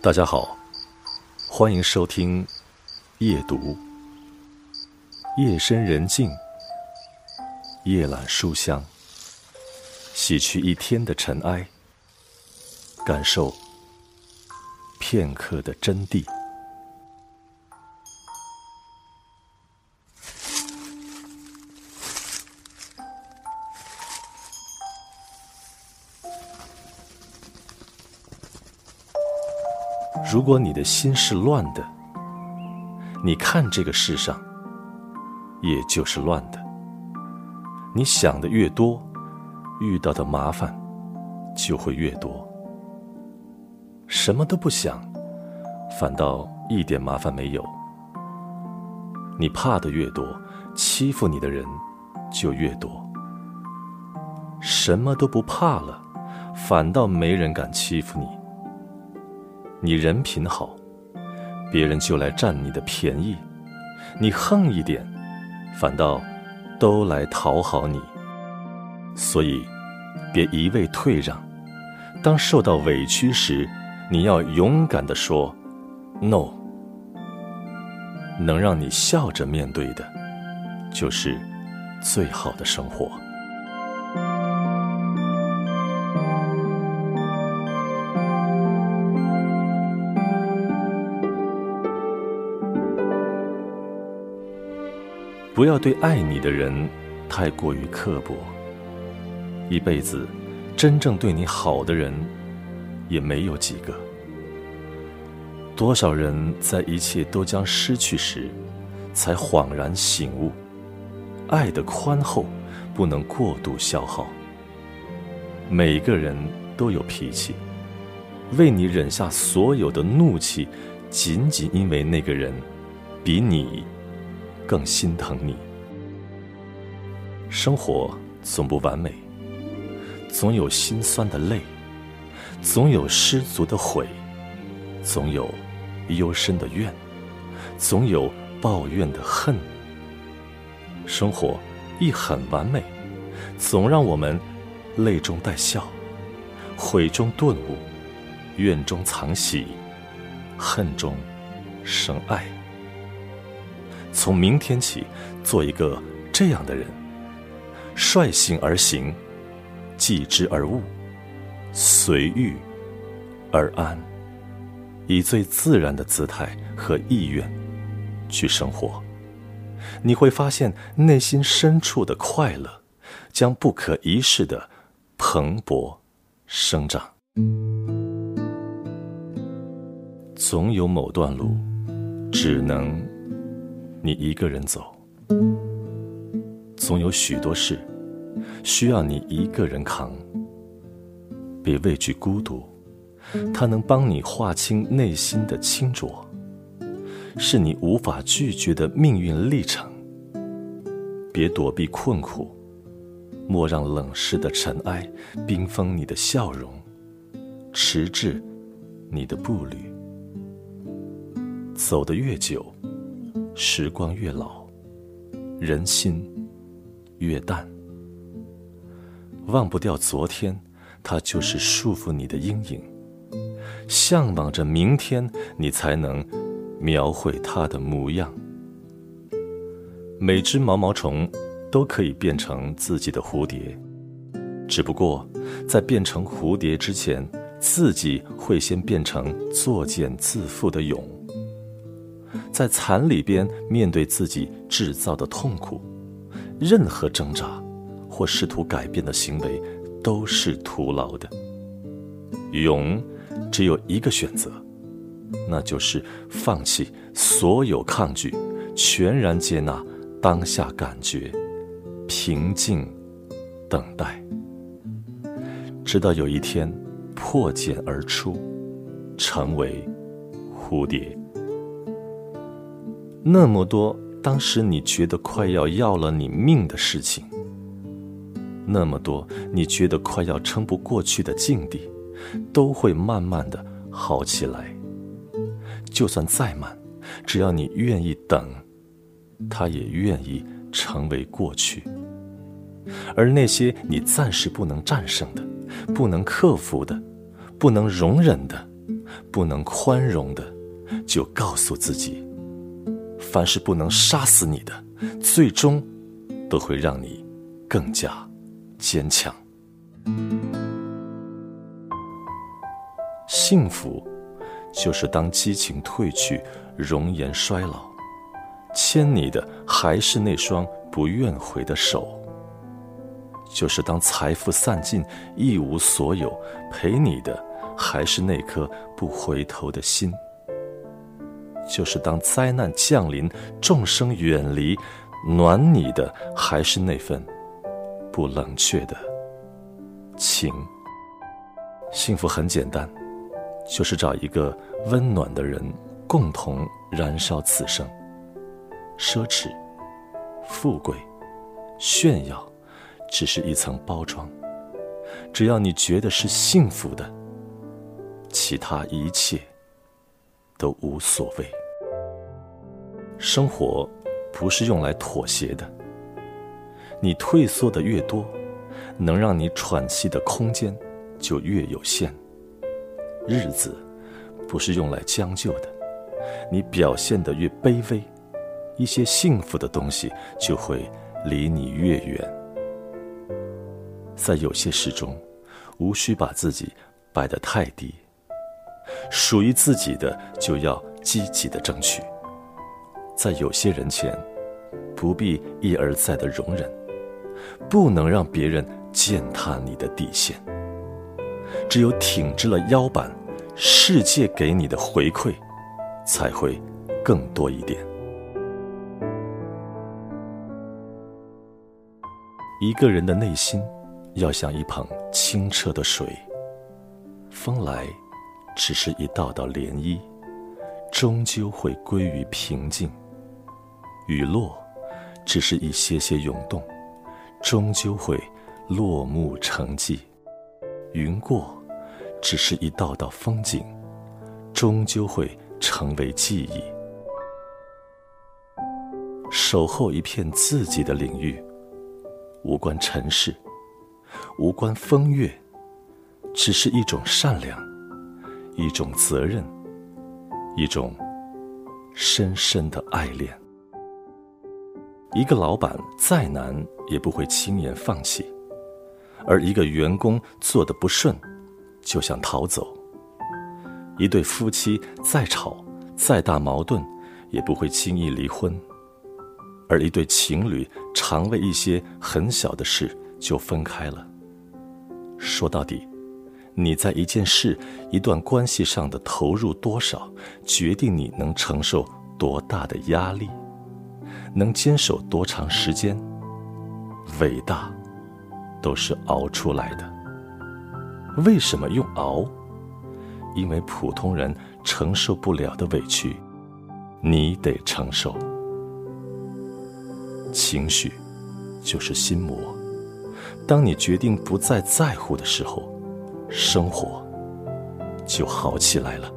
大家好，欢迎收听夜读。夜深人静，夜揽书香，洗去一天的尘埃，感受片刻的真谛。如果你的心是乱的，你看这个世上，也就是乱的。你想的越多，遇到的麻烦就会越多。什么都不想，反倒一点麻烦没有。你怕的越多，欺负你的人就越多。什么都不怕了，反倒没人敢欺负你。你人品好，别人就来占你的便宜；你横一点，反倒都来讨好你。所以，别一味退让。当受到委屈时，你要勇敢地说 “no”。能让你笑着面对的，就是最好的生活。不要对爱你的人太过于刻薄。一辈子，真正对你好的人也没有几个。多少人在一切都将失去时，才恍然醒悟：爱的宽厚不能过度消耗。每个人都有脾气，为你忍下所有的怒气，仅仅因为那个人比你。更心疼你。生活总不完美，总有心酸的泪，总有失足的悔，总有幽深的怨，总有抱怨的恨。生活亦很完美，总让我们泪中带笑，悔中顿悟，怨中藏喜，恨中生爱。从明天起，做一个这样的人：率性而行，继之而悟，随遇而安，以最自然的姿态和意愿去生活。你会发现，内心深处的快乐将不可一世的蓬勃生长。总有某段路，只能。你一个人走，总有许多事需要你一个人扛。别畏惧孤独，它能帮你划清内心的清浊，是你无法拒绝的命运历程。别躲避困苦，莫让冷湿的尘埃冰封你的笑容，迟滞你的步履。走得越久。时光越老，人心越淡。忘不掉昨天，它就是束缚你的阴影。向往着明天，你才能描绘它的模样。每只毛毛虫都可以变成自己的蝴蝶，只不过在变成蝴蝶之前，自己会先变成作茧自缚的蛹。在蚕里边面对自己制造的痛苦，任何挣扎或试图改变的行为都是徒劳的。勇只有一个选择，那就是放弃所有抗拒，全然接纳当下感觉，平静等待，直到有一天破茧而出，成为蝴蝶。那么多当时你觉得快要要了你命的事情，那么多你觉得快要撑不过去的境地，都会慢慢的好起来。就算再慢，只要你愿意等，它也愿意成为过去。而那些你暂时不能战胜的、不能克服的、不能容忍的、不能宽容的，就告诉自己，凡是不能杀死你的，最终都会让你更加坚强。幸福，就是当激情褪去，容颜衰老，牵你的还是那双不愿回的手；就是当财富散尽，一无所有，陪你的还是那颗不回头的心；就是当灾难降临，众生远离，暖你的还是那份不冷却的情。幸福很简单。就是找一个温暖的人，共同燃烧此生。奢侈、富贵、炫耀，只是一层包装。只要你觉得是幸福的，其他一切都无所谓。生活不是用来妥协的。你退缩的越多，能让你喘气的空间就越有限。日子不是用来将就的，你表现的越卑微，一些幸福的东西就会离你越远。在有些事中，无需把自己摆得太低，属于自己的就要积极的争取。在有些人前，不必一而再的容忍，不能让别人践踏你的底线。只有挺直了腰板。世界给你的回馈，才会更多一点。一个人的内心，要像一捧清澈的水，风来，只是一道道涟漪，终究会归于平静；雨落，只是一些些涌动，终究会落幕成寂；云过。只是一道道风景，终究会成为记忆。守候一片自己的领域，无关尘世，无关风月，只是一种善良，一种责任，一种深深的爱恋。一个老板再难也不会轻言放弃，而一个员工做的不顺。就想逃走。一对夫妻再吵再大矛盾，也不会轻易离婚；而一对情侣常为一些很小的事就分开了。说到底，你在一件事、一段关系上的投入多少，决定你能承受多大的压力，能坚守多长时间。伟大，都是熬出来的。为什么用熬？因为普通人承受不了的委屈，你得承受。情绪就是心魔，当你决定不再在乎的时候，生活就好起来了。